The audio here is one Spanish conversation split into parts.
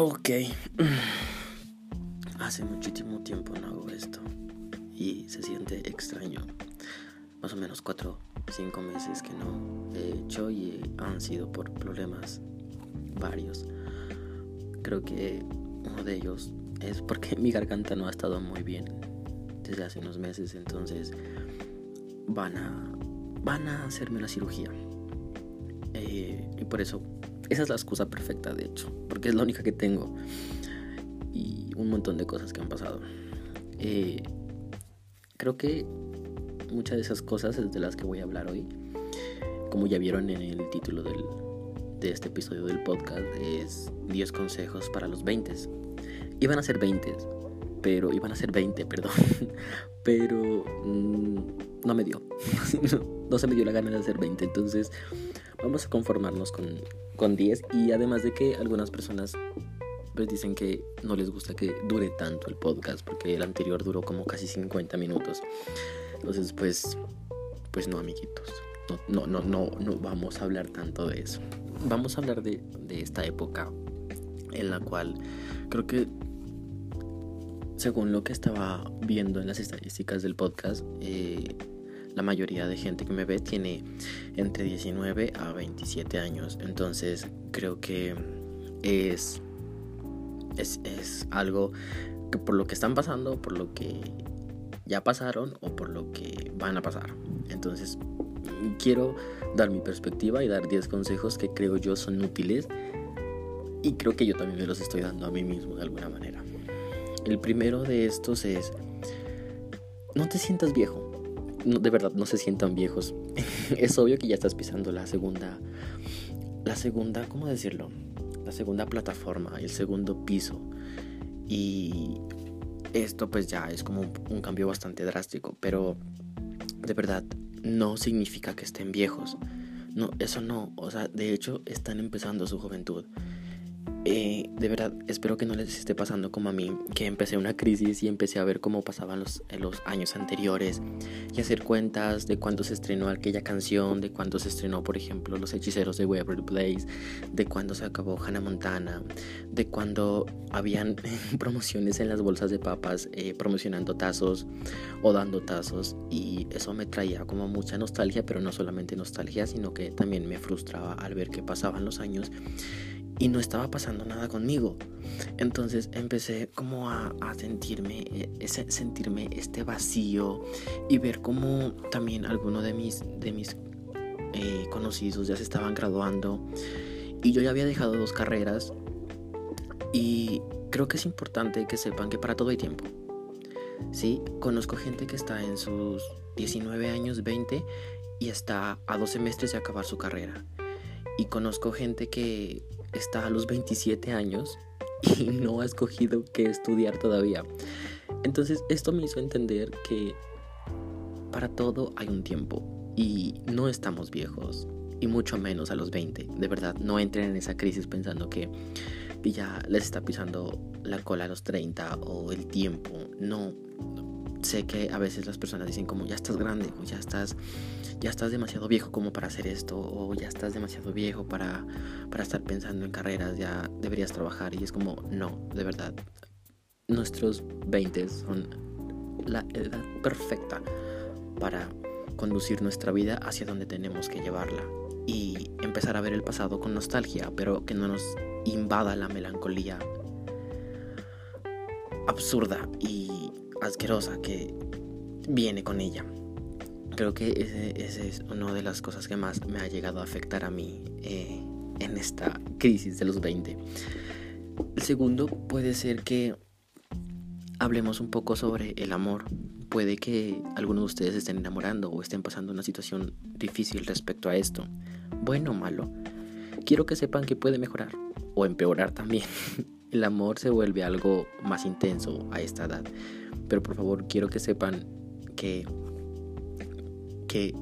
Ok. Hace muchísimo tiempo no hago esto. Y se siente extraño. Más o menos cuatro, cinco meses que no he hecho y han sido por problemas varios. Creo que uno de ellos es porque mi garganta no ha estado muy bien desde hace unos meses. Entonces van a, van a hacerme la cirugía. Eh, y por eso esa es la excusa perfecta, de hecho, porque es la única que tengo. Y un montón de cosas que han pasado. Eh, creo que muchas de esas cosas es de las que voy a hablar hoy. Como ya vieron en el título del, de este episodio del podcast, es 10 consejos para los 20. Iban a ser 20, pero iban a ser 20, perdón. pero mm, no me dio. no se me dio la gana de hacer 20. Entonces vamos a conformarnos con, con 10 y además de que algunas personas pues dicen que no les gusta que dure tanto el podcast porque el anterior duró como casi 50 minutos. Entonces pues pues no amiguitos. No, no, no, no, vamos a hablar tanto de eso. Vamos a hablar de, de esta época en la cual creo que según lo que estaba viendo en las estadísticas del podcast, eh, la mayoría de gente que me ve tiene entre 19 a 27 años. Entonces creo que es, es, algo que por lo que están pasando, por lo que ya pasaron o por lo que van a pasar. Entonces quiero dar mi perspectiva y dar 10 consejos que creo yo son útiles y creo que yo también me los estoy dando a mí mismo de alguna manera. El primero de estos es, no te sientas viejo de verdad no se sientan viejos. es obvio que ya estás pisando la segunda, la segunda, ¿cómo decirlo? La segunda plataforma, el segundo piso. Y esto pues ya es como un cambio bastante drástico, pero de verdad no significa que estén viejos. No, eso no, o sea, de hecho están empezando su juventud. Eh, de verdad, espero que no les esté pasando como a mí, que empecé una crisis y empecé a ver cómo pasaban los, los años anteriores y hacer cuentas de cuándo se estrenó aquella canción, de cuándo se estrenó, por ejemplo, Los Hechiceros de Waverly Place, de cuándo se acabó Hannah Montana, de cuándo habían promociones en las bolsas de papas eh, promocionando tazos o dando tazos y eso me traía como mucha nostalgia, pero no solamente nostalgia, sino que también me frustraba al ver que pasaban los años y no estaba pasando nada conmigo. Entonces empecé como a, sentirme, eh, ese, sentirme este vacío y ver como también algunos de mis, de mis eh, conocidos ya se estaban graduando y yo ya había dejado dos carreras y creo que es importante que sepan que para todo hay tiempo. Sí, conozco gente que está en sus 19 años, 20 y está a dos semestres de acabar su carrera. Y conozco gente que está a los 27 años y no ha escogido qué estudiar todavía. Entonces esto me hizo entender que para todo hay un tiempo y no estamos viejos y mucho menos a los 20. De verdad, no entren en esa crisis pensando que, ya les está pisando la cola a los 30 o el tiempo. No, sé que a veces las personas dicen como ya estás grande o ya estás ya estás demasiado viejo como para hacer esto o ya estás demasiado viejo para para estar pensando en carreras, ya deberías trabajar y es como no, de verdad. Nuestros 20 son la edad perfecta para conducir nuestra vida hacia donde tenemos que llevarla y empezar a ver el pasado con nostalgia, pero que no nos invada la melancolía absurda y asquerosa que viene con ella. Creo que ese, es una de las cosas que más me ha llegado a afectar a mí eh, en esta crisis de los 20. El segundo puede ser que hablemos un poco sobre el amor. Puede que algunos de ustedes estén enamorando o estén pasando una situación difícil respecto a esto. Bueno o malo. Quiero que sepan que puede mejorar o empeorar también. El amor se vuelve algo más intenso a esta edad. Pero por favor quiero que sepan que, que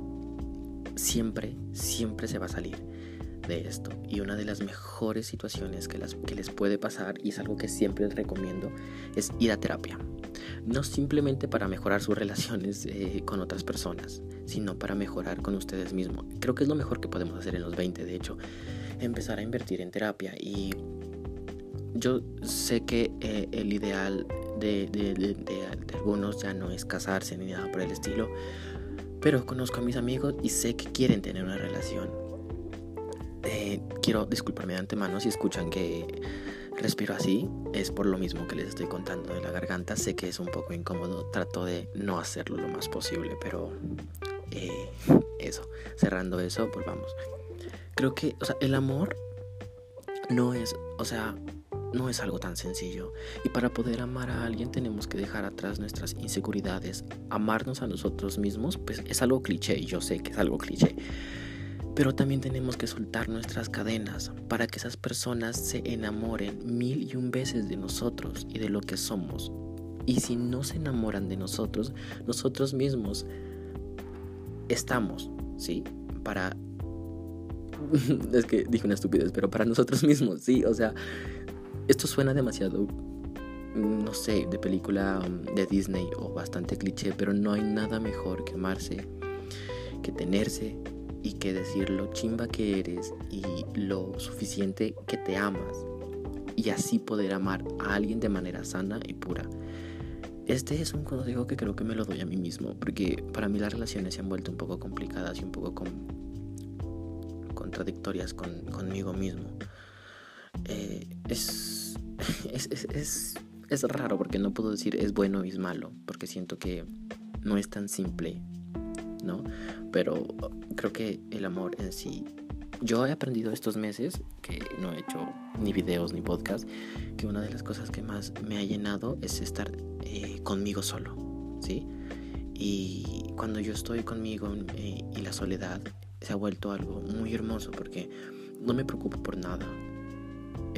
siempre, siempre se va a salir de esto. Y una de las mejores situaciones que, las, que les puede pasar, y es algo que siempre les recomiendo, es ir a terapia. No simplemente para mejorar sus relaciones eh, con otras personas, sino para mejorar con ustedes mismos. Creo que es lo mejor que podemos hacer en los 20, de hecho, empezar a invertir en terapia y yo sé que eh, el ideal de, algunos ya no es casarse ni nada por el estilo, pero conozco a mis amigos y sé que quieren tener una relación. Eh, quiero disculparme de antemano si escuchan que respiro así, es por lo mismo que les estoy contando de la garganta, sé que es un poco incómodo, trato de no hacerlo lo más posible, pero eh, eso, cerrando eso, pues vamos. Creo que, o sea, el amor no es, o sea, no es algo tan sencillo. Y para poder amar a alguien tenemos que dejar atrás nuestras inseguridades. Amarnos a nosotros mismos, pues es algo cliché, yo sé que es algo cliché. Pero también tenemos que soltar nuestras cadenas para que esas personas se enamoren mil y un veces de nosotros y de lo que somos. Y si no se enamoran de nosotros, nosotros mismos estamos, ¿sí? Para... es que dije una estupidez, pero para nosotros mismos, ¿sí? O sea, esto suena demasiado, no sé, de película um, de Disney o bastante cliché, pero no hay nada mejor que amarse, que tenerse y que decir lo chimba que eres y lo suficiente que te amas y así poder amar a alguien de manera sana y pura. Este es un consejo que creo que me lo doy a mí mismo, porque para mí las relaciones se han vuelto un poco complicadas y un poco contradictorias con, conmigo mismo. Eh, es, es, es, raro porque no puedo decir es bueno y es malo, porque siento que no es tan simple, ¿no? Pero creo que el amor en sí yo he aprendido estos meses, que no he hecho ni videos ni podcast, que una de las cosas que más me ha llenado es estar eh, conmigo solo, ¿sí? Y cuando yo estoy conmigo eh, y la soledad se ha vuelto algo muy hermoso porque no me preocupo por nada,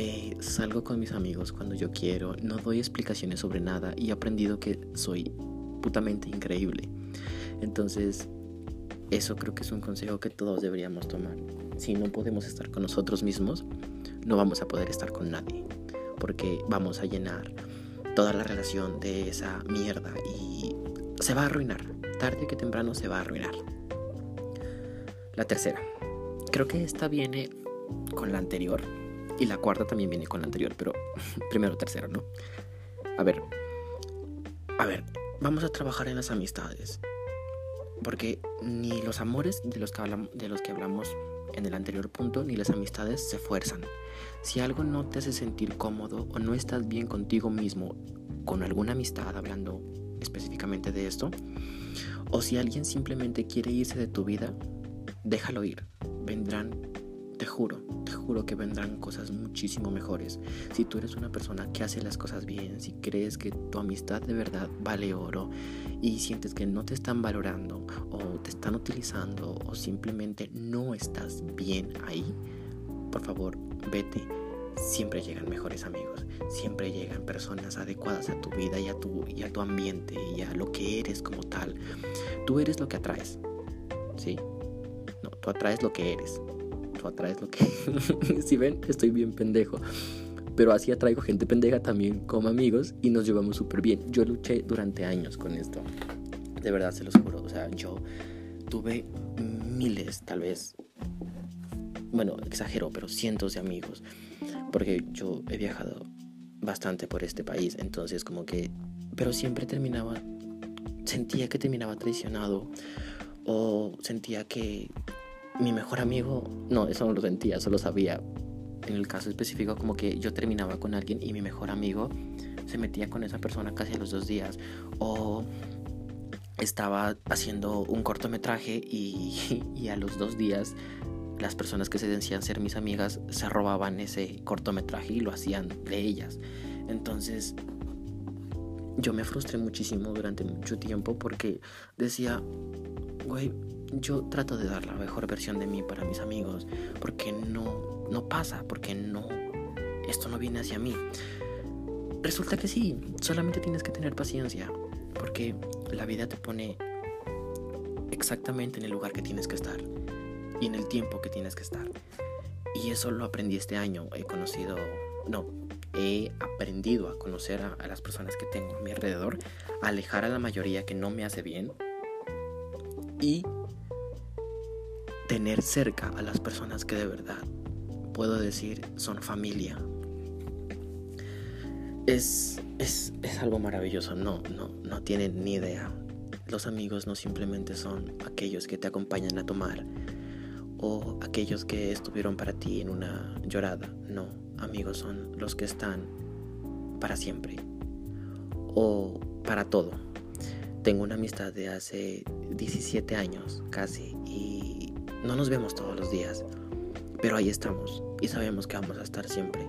eh, salgo con mis amigos cuando yo quiero, no doy explicaciones sobre nada y he aprendido que soy putamente increíble. Entonces, eso creo que es un consejo que todos deberíamos tomar. Si no podemos estar con nosotros mismos, no vamos a poder estar con nadie, porque vamos a llenar toda la relación de esa mierda y se va a arruinar. Tarde que temprano se va a arruinar. La tercera. Creo que esta viene con la anterior, y la cuarta también viene con la anterior, pero primero tercera, ¿no? A ver, a ver, vamos a trabajar en las amistades. Porque ni los amores de los que hablamos, de los que hablamos en el anterior punto, ni las amistades se fuerzan. Si algo no te hace sentir cómodo o no estás bien contigo mismo con alguna amistad, hablando específicamente de esto, o si alguien simplemente quiere irse de tu vida, déjalo ir. Vendrán, te juro, juro que vendrán cosas muchísimo mejores. Si tú eres una persona que hace las cosas bien, si crees que tu amistad de verdad vale oro y sientes que no te están valorando o te están utilizando o simplemente no estás bien ahí, por favor, vete. Siempre llegan mejores amigos, siempre llegan personas adecuadas a tu vida y a tu, y a tu ambiente y a lo que eres como tal. Tú eres lo que atraes, ¿sí? No, tú atraes lo que eres atraes lo que... si ven, estoy bien pendejo. Pero así atraigo gente pendeja también como amigos y nos llevamos súper bien. Yo luché durante años con esto. De verdad, se los juro. O sea, yo tuve miles, tal vez. Bueno, exagero, pero cientos de amigos. Porque yo he viajado bastante por este país. Entonces, como que... Pero siempre terminaba... Sentía que terminaba traicionado. O sentía que mi mejor amigo, no, eso no lo sentía, solo sabía. En el caso específico, como que yo terminaba con alguien y mi mejor amigo se metía con esa persona casi a los dos días. O estaba haciendo un cortometraje y, y a los dos días las personas que se decían ser mis amigas se robaban ese cortometraje y lo hacían de ellas. Entonces yo me frustré muchísimo durante mucho tiempo porque decía, güey, yo trato de dar la mejor versión de mí para mis amigos, porque no, no pasa, porque no, esto no viene hacia mí. Resulta que sí, solamente tienes que tener paciencia, porque la vida te pone exactamente en el lugar que tienes que estar y en el tiempo que tienes que estar. Y eso lo aprendí este año. He conocido, no, he aprendido a conocer a, las personas que tengo a mi alrededor, a alejar a la mayoría que no me hace bien y tener cerca a las personas que de verdad puedo decir son familia. es, es, es algo maravilloso, no, no, no tienen ni idea. Los amigos no simplemente son aquellos que te acompañan a tomar o aquellos que estuvieron para ti en una llorada. No, amigos son los que están para siempre o para todo. Tengo una amistad de hace 17 años casi y no nos vemos todos los días, pero ahí estamos y sabemos que vamos a estar siempre.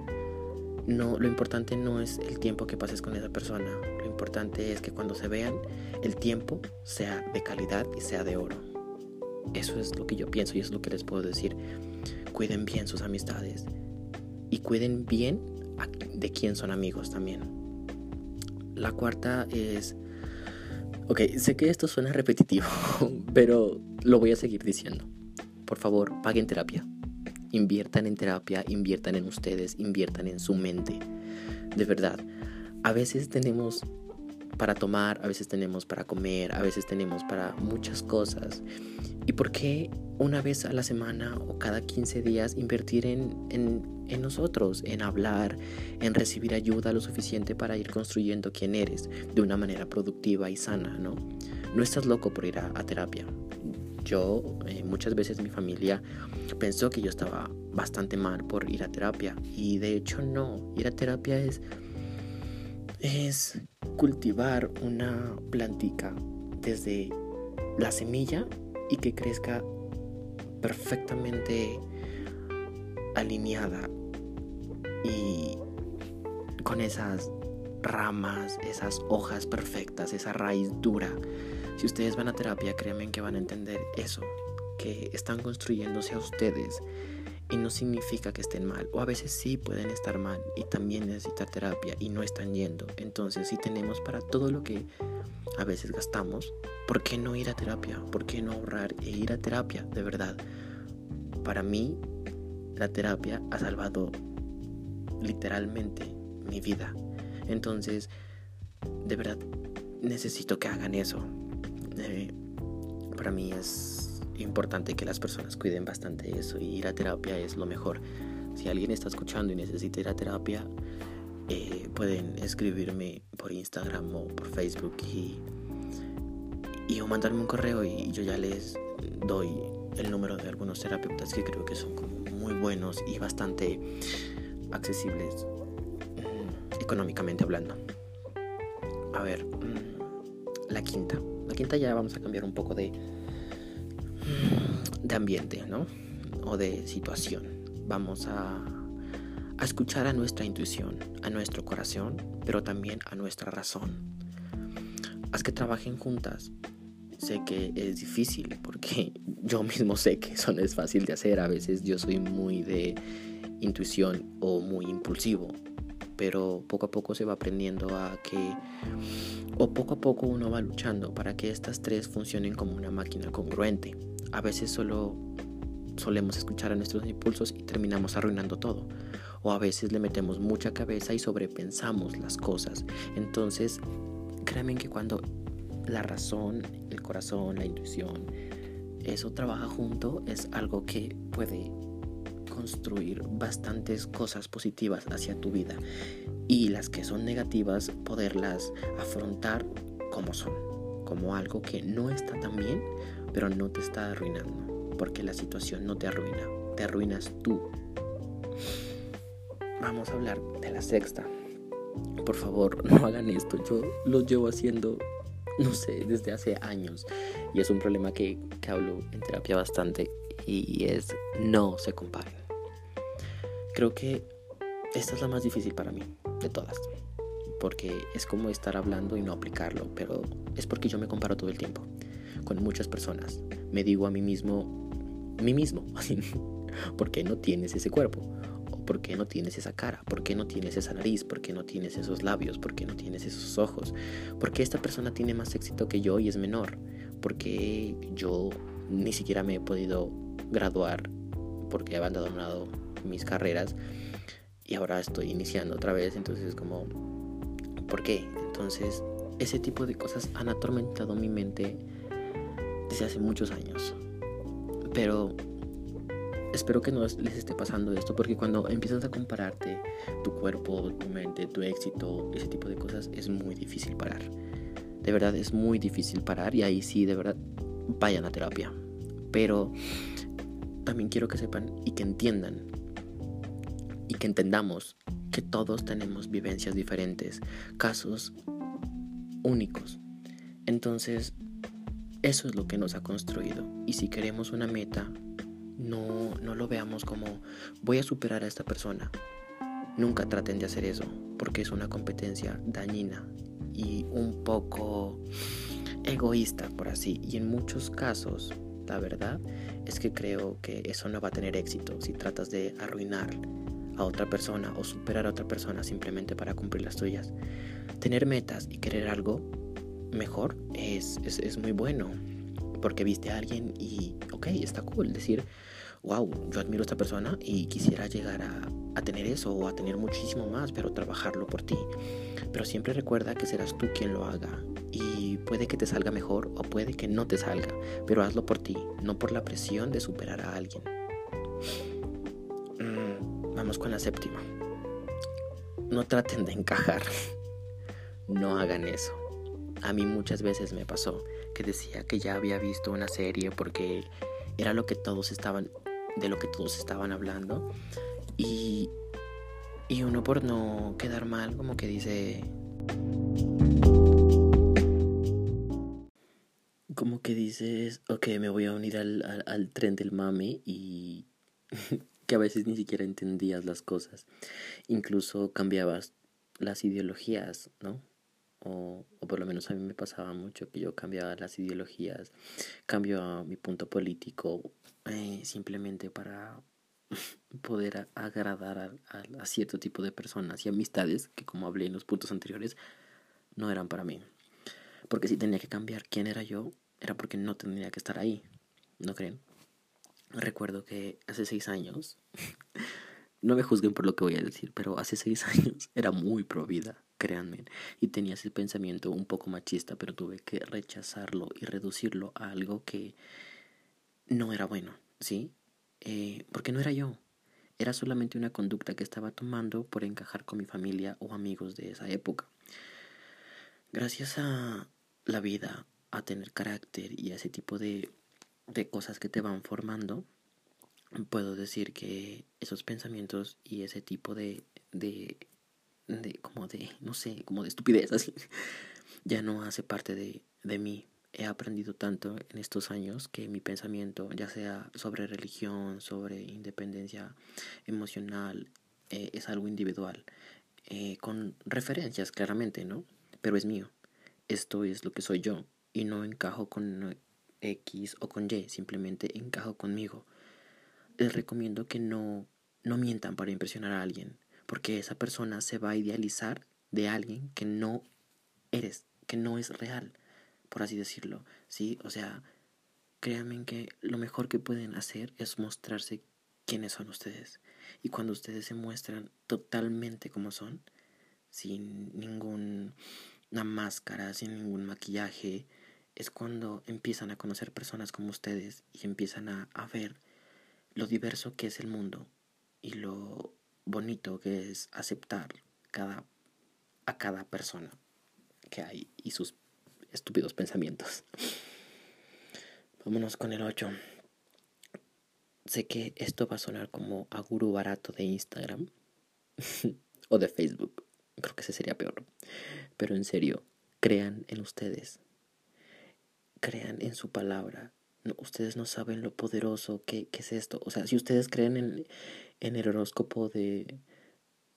No, lo importante no es el tiempo que pases con esa persona, lo importante es que cuando se vean el tiempo sea de calidad y sea de oro. Eso es lo que yo pienso y es lo que les puedo decir. Cuiden bien sus amistades y cuiden bien de quién son amigos también. La cuarta es... Ok, sé que esto suena repetitivo, pero lo voy a seguir diciendo. Por favor, paguen terapia. Inviertan en terapia, inviertan en ustedes, inviertan en su mente. De verdad, a veces tenemos para tomar, a veces tenemos para comer, a veces tenemos para muchas cosas. ¿Y por qué una vez a la semana o cada 15 días invertir en, en, nosotros, en hablar, en recibir ayuda lo suficiente para ir construyendo quién eres de una manera productiva y sana, ¿no? No estás loco por ir a, terapia. Yo, eh, muchas veces mi familia pensó que yo estaba bastante mal por ir a terapia y de hecho no, ir a terapia es es cultivar una plantica desde la semilla y que crezca perfectamente alineada y con esas ramas, esas hojas perfectas, esa raíz dura. Si ustedes van a terapia, créanme que van a entender eso, que están construyéndose a ustedes y no significa que estén mal. O a veces sí pueden estar mal y también necesitar terapia y no están yendo. Entonces si tenemos para todo lo que a veces gastamos, ¿por qué no ir a terapia? ¿Por qué no ahorrar e ir a terapia? De verdad. Para mí, la terapia ha salvado literalmente mi vida. Entonces, de verdad, necesito que hagan eso. Eh, para mí es importante que las personas cuiden bastante eso y ir a terapia es lo mejor. Si alguien está escuchando y necesita ir a terapia, eh, pueden escribirme por Instagram o por Facebook y, y o mandarme un correo y yo ya les doy el número de algunos terapeutas que creo que son muy buenos y bastante accesibles mm, económicamente hablando. A ver, mm, la quinta. Quinta ya vamos a cambiar un poco de, de ambiente, ¿no? O de situación. Vamos a, a escuchar a nuestra intuición, a nuestro corazón, pero también a nuestra razón. Haz que trabajen juntas. Sé que es difícil porque yo mismo sé que eso no es fácil de hacer. A veces yo soy muy de intuición o muy impulsivo pero poco a poco se va aprendiendo a que, o poco a poco uno va luchando para que estas tres funcionen como una máquina congruente. A veces solo solemos escuchar a nuestros impulsos y terminamos arruinando todo. O a veces le metemos mucha cabeza y sobrepensamos las cosas. Entonces, créanme que cuando la razón, el corazón, la intuición, eso trabaja junto, es algo que puede construir bastantes cosas positivas hacia tu vida y las que son negativas poderlas afrontar como son, como algo que no está tan bien, pero no te está arruinando, porque la situación no te arruina, te arruinas tú. Vamos a hablar de la sexta. Por favor, no hagan esto. Yo lo llevo haciendo, no sé, desde hace años. Y es un problema que, que hablo en terapia bastante. Y es no se comparen. Creo que esta es la más difícil para mí, de todas. Porque es como estar hablando y no aplicarlo, pero es porque yo me comparo todo el tiempo con muchas personas. Me digo a mí mismo, mí mismo, ¿por qué no tienes ese cuerpo? ¿O por qué no tienes esa cara? ¿Por qué no tienes esa nariz? ¿Por qué no tienes esos labios? ¿Por qué no tienes esos ojos? ¿Por qué esta persona tiene más éxito que yo y es menor? ¿Por qué yo ni siquiera me he podido graduar porque he abandonado mis carreras y ahora estoy iniciando otra vez, entonces es como, ¿por qué? Entonces, ese tipo de cosas han atormentado mi mente desde hace muchos años. Pero espero que no les esté pasando esto, porque cuando empiezas a compararte tu cuerpo, tu mente, tu éxito, ese tipo de cosas, es muy difícil parar. De verdad es muy difícil parar y ahí sí, de verdad, vayan a terapia. Pero también quiero que sepan y que entiendan que entendamos que todos tenemos vivencias diferentes, casos únicos. Entonces, eso es lo que nos ha construido. Y si queremos una meta, no, no lo veamos como voy a superar a esta persona. Nunca traten de hacer eso, porque es una competencia dañina y un poco egoísta, por así. Y en muchos casos, la verdad es que creo que eso no va a tener éxito si tratas de arruinar a otra persona o superar a otra persona simplemente para cumplir las tuyas. Tener metas y querer algo mejor es, es, muy bueno. Porque viste a alguien y, ok, está cool. Decir, wow, yo admiro a esta persona y quisiera llegar a, a tener eso o a tener muchísimo más, pero trabajarlo por ti. Pero siempre recuerda que serás tú quien lo haga. Y puede que te salga mejor o puede que no te salga, pero hazlo por ti, no por la presión de superar a alguien. Mm, vamos con la séptima. No traten de encajar. No hagan eso. A mí muchas veces me pasó que decía que ya había visto una serie porque era lo que todos estaban de lo que todos estaban hablando y y uno por no quedar mal como que dice como que dices, ok, me voy a unir al, al, al tren del mame y que a veces ni siquiera entendías las cosas. Incluso cambiabas las ideologías, ¿no? o, o, por lo menos a mí me pasaba mucho que yo cambiaba las ideologías, cambio mi punto político eh, simplemente para poder agradar a, a, cierto tipo de personas y amistades que como hablé en los puntos anteriores no eran para mí. Porque si tenía que cambiar quién era yo, era porque no tendría que estar ahí, ¿no creen? Recuerdo que hace seis años, no me juzguen por lo que voy a decir, pero hace seis años era muy pro vida créanme. Y tenía ese pensamiento un poco machista, pero tuve que rechazarlo y reducirlo a algo que no era bueno, ¿sí? Eh, porque no era yo. Era solamente una conducta que estaba tomando por encajar con mi familia o amigos de esa época. Gracias a la vida, a tener carácter y a ese tipo de, de cosas que te van formando, puedo decir que esos pensamientos y ese tipo de, de de como de, no sé, como de estupidez, así, ya no hace parte de, de mí. He aprendido tanto en estos años que mi pensamiento, ya sea sobre religión, sobre independencia emocional, eh, es algo individual, eh, con referencias claramente, ¿no? Pero es mío. Esto es lo que soy yo y no encajo con X o con Y, simplemente encajo conmigo. Les recomiendo que no, no mientan para impresionar a alguien porque esa persona se va a idealizar de alguien que no eres, que no es real, por así decirlo, ¿sí? O sea, créanme que lo mejor que pueden hacer es mostrarse quiénes son ustedes. Y cuando ustedes se muestran totalmente como son, sin ninguna máscara, sin ningún maquillaje, es cuando empiezan a conocer personas como ustedes y empiezan a, a ver lo diverso que es el mundo y lo bonito que es aceptar cada, a cada persona que hay y sus estúpidos pensamientos. Vámonos con el 8. Sé que esto va a sonar como a gurú barato de Instagram o de Facebook. Creo que ese sería peor. Pero en serio, crean en ustedes. Crean en su palabra. No, ustedes no saben lo poderoso que, que, es esto. O sea, si ustedes creen en, en el horóscopo de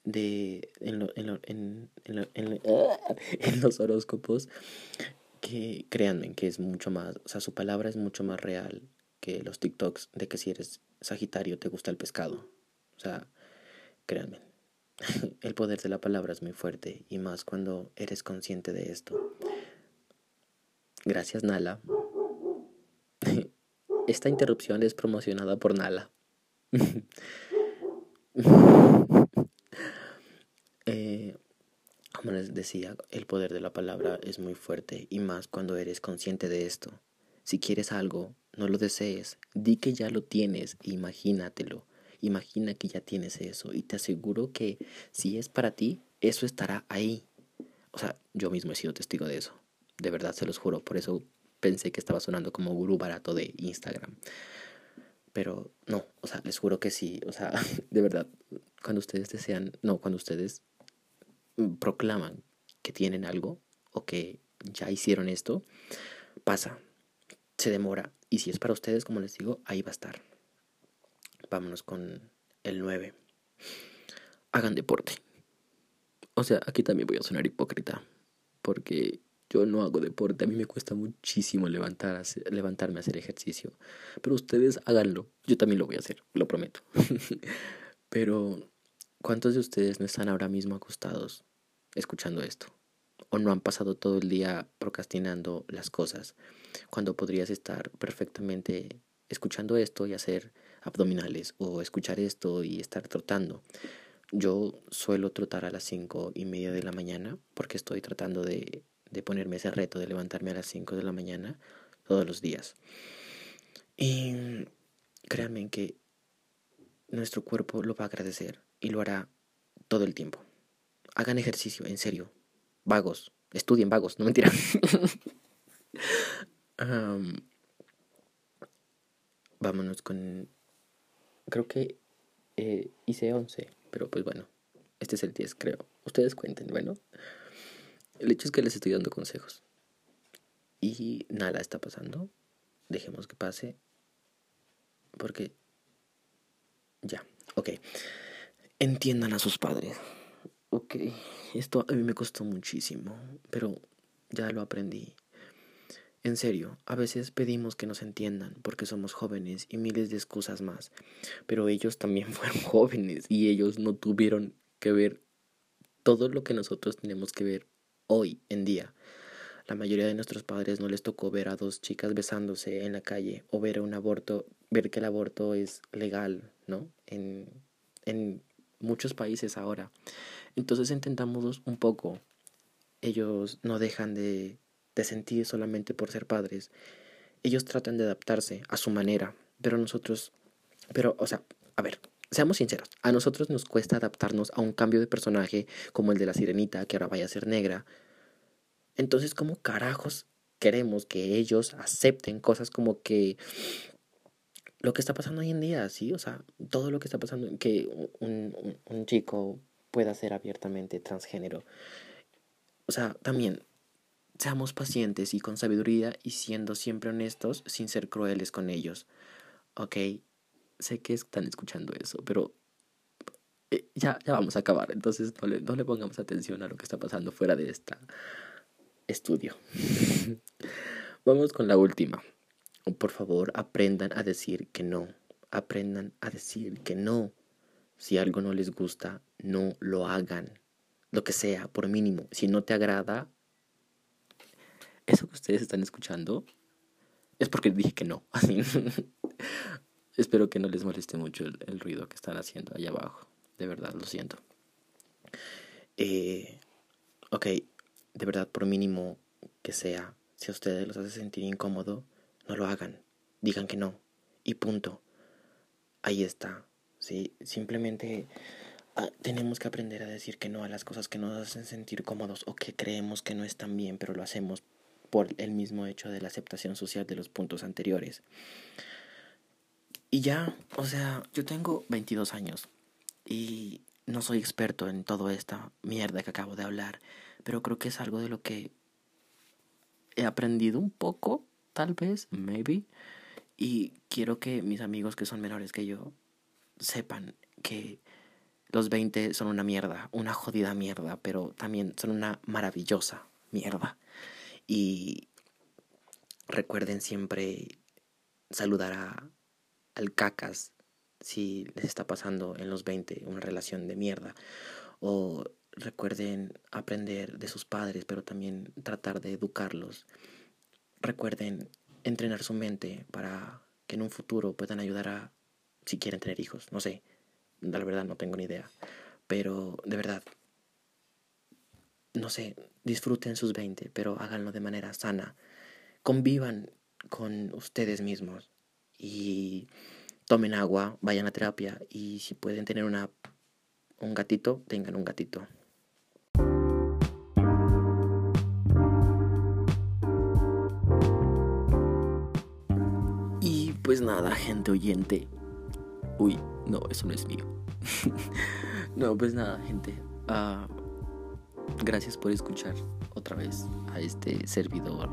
de en, en, en, en, los horóscopos que créanme que es mucho más, o sea, su palabra es mucho más real que los TikToks de que si eres Sagitario te gusta el pescado. O sea, créanme. El poder de la palabra es muy fuerte y más cuando eres consciente de esto. Gracias, Nala. Esta interrupción es promocionada por Nala. Eh, como les decía, el poder de la palabra es muy fuerte y más cuando eres consciente de esto. Si quieres algo, no lo desees, di que ya lo tienes, imagínatelo. Imagina que ya tienes eso y te aseguro que si es para ti, eso estará ahí. O sea, yo mismo he sido testigo de eso. De verdad, se los juro. Por eso pensé que estaba sonando como gurú barato de Instagram. Pero no, o sea, les juro que sí. O sea, de verdad, cuando ustedes desean, no, cuando ustedes proclaman que tienen algo o que ya hicieron esto, pasa, se demora. Y si es para ustedes, como les digo, ahí va a estar. Vámonos con el 9. Hagan deporte. O sea, aquí también voy a sonar hipócrita. Porque yo no hago deporte. A mí me cuesta muchísimo levantar, levantarme a hacer ejercicio. Pero ustedes háganlo. Yo también lo voy a hacer, lo prometo. Pero, ¿cuántos de ustedes no están ahora mismo acostados escuchando esto? ¿O no han pasado todo el día procrastinando las cosas? Cuando podrías estar perfectamente escuchando esto y hacer abdominales o escuchar esto y estar trotando. Yo suelo trotar a las cinco y media de la mañana porque estoy tratando de, de ponerme ese reto de levantarme a las cinco de la mañana todos los días. Y créanme que nuestro cuerpo lo va a agradecer y lo hará todo el tiempo. Hagan ejercicio, en serio. Vagos, estudien vagos, no mentira. vámonos con creo que eh, hice 11, pero pues bueno, este es el 10, creo. Ustedes cuenten, bueno. El hecho es que les estoy dando consejos. Y nada está pasando. Dejemos que pase. Porque... Ya, ok. Entiendan a sus padres. Ok, esto a mí me costó muchísimo, pero ya lo aprendí. En serio, a veces pedimos que nos entiendan porque somos jóvenes y miles de excusas más, pero ellos también fueron jóvenes y ellos no tuvieron que ver todo lo que nosotros tenemos que ver hoy en día. La mayoría de nuestros padres no les tocó ver a dos chicas besándose en la calle o ver un aborto, ver que el aborto es legal, ¿no? En, en muchos países ahora. Entonces intentamos un poco. Ellos no dejan de de sentir solamente por ser padres. Ellos tratan de adaptarse a su manera, pero nosotros, pero, o sea, a ver, seamos sinceros, a nosotros nos cuesta adaptarnos a un cambio de personaje como el de la sirenita, que ahora vaya a ser negra. Entonces, ¿cómo carajos queremos que ellos acepten cosas como que lo que está pasando hoy en día, sí? O sea, todo lo que está pasando, que un, un, chico pueda ser abiertamente transgénero. O sea, también Seamos pacientes y con sabiduría y siendo siempre honestos sin ser crueles con ellos. Ok, sé que están escuchando eso, pero eh, ya, ya vamos a acabar. Entonces no le, no le pongamos atención a lo que está pasando fuera de este estudio. vamos con la última. Por favor, aprendan a decir que no. Aprendan a decir que no. Si algo no les gusta, no lo hagan. Lo que sea, por mínimo. Si no te agrada, eso que ustedes están escuchando es porque dije que no. Espero que no les moleste mucho el, ruido que están haciendo allá abajo. De verdad, lo siento. Eh, ok, de verdad, por mínimo que sea, si a ustedes los hace sentir incómodo, no lo hagan. Digan que no. Y punto. Ahí está. ¿sí? Simplemente ah, tenemos que aprender a decir que no a las cosas que nos hacen sentir cómodos o que creemos que no están bien, pero lo hacemos por el mismo hecho de la aceptación social de los puntos anteriores. Y ya, o sea, yo tengo 22 años y no soy experto en toda esta mierda que acabo de hablar, pero creo que es algo de lo que he aprendido un poco, tal vez, maybe, y quiero que mis amigos que son menores que yo sepan que los 20 son una mierda, una jodida mierda, pero también son una maravillosa mierda. Y recuerden siempre saludar a, al cacas si les está pasando en los 20 una relación de mierda. O recuerden aprender de sus padres, pero también tratar de educarlos. Recuerden entrenar su mente para que en un futuro puedan ayudar a, si quieren tener hijos, no sé, la verdad no tengo ni idea, pero de verdad, no sé, disfruten sus 20, pero háganlo de manera sana. Convivan con ustedes mismos y tomen agua, vayan a terapia y si pueden tener una, un gatito, tengan un gatito. Y pues nada, gente oyente. Uy, no, eso no es mío. no, pues nada, gente. Uh, gracias por escuchar otra vez a este servidor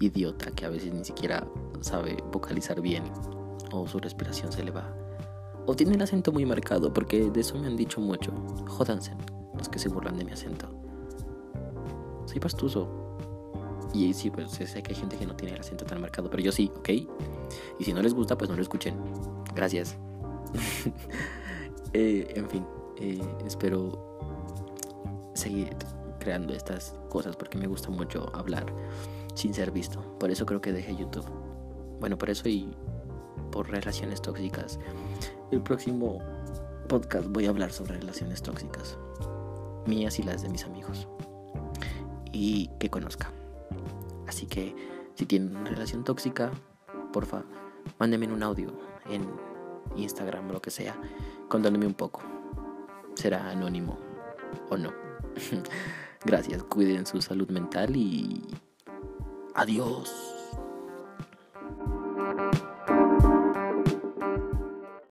idiota que a veces ni siquiera sabe vocalizar bien o su respiración se le va. O tiene el acento muy marcado, porque de eso me han dicho mucho. Jódanse, los que se burlan de mi acento. Soy pastuso. Y sí, pues sé que hay gente que no tiene el acento tan marcado, pero yo sí, ¿ok? Y si no les gusta, pues no lo escuchen. Gracias. Eh, en fin, eh, espero seguir creando estas cosas porque me gusta mucho hablar sin ser visto. Por eso creo que dejé YouTube. Bueno, por eso y por relaciones tóxicas. El próximo podcast voy a hablar sobre relaciones tóxicas. Mías y las de mis amigos. Y que conozca. Así que si tienen una relación tóxica, porfa, mándenme un audio en Instagram o lo que sea, contándome un poco. Será anónimo o no. Gracias, cuiden su salud mental y adiós.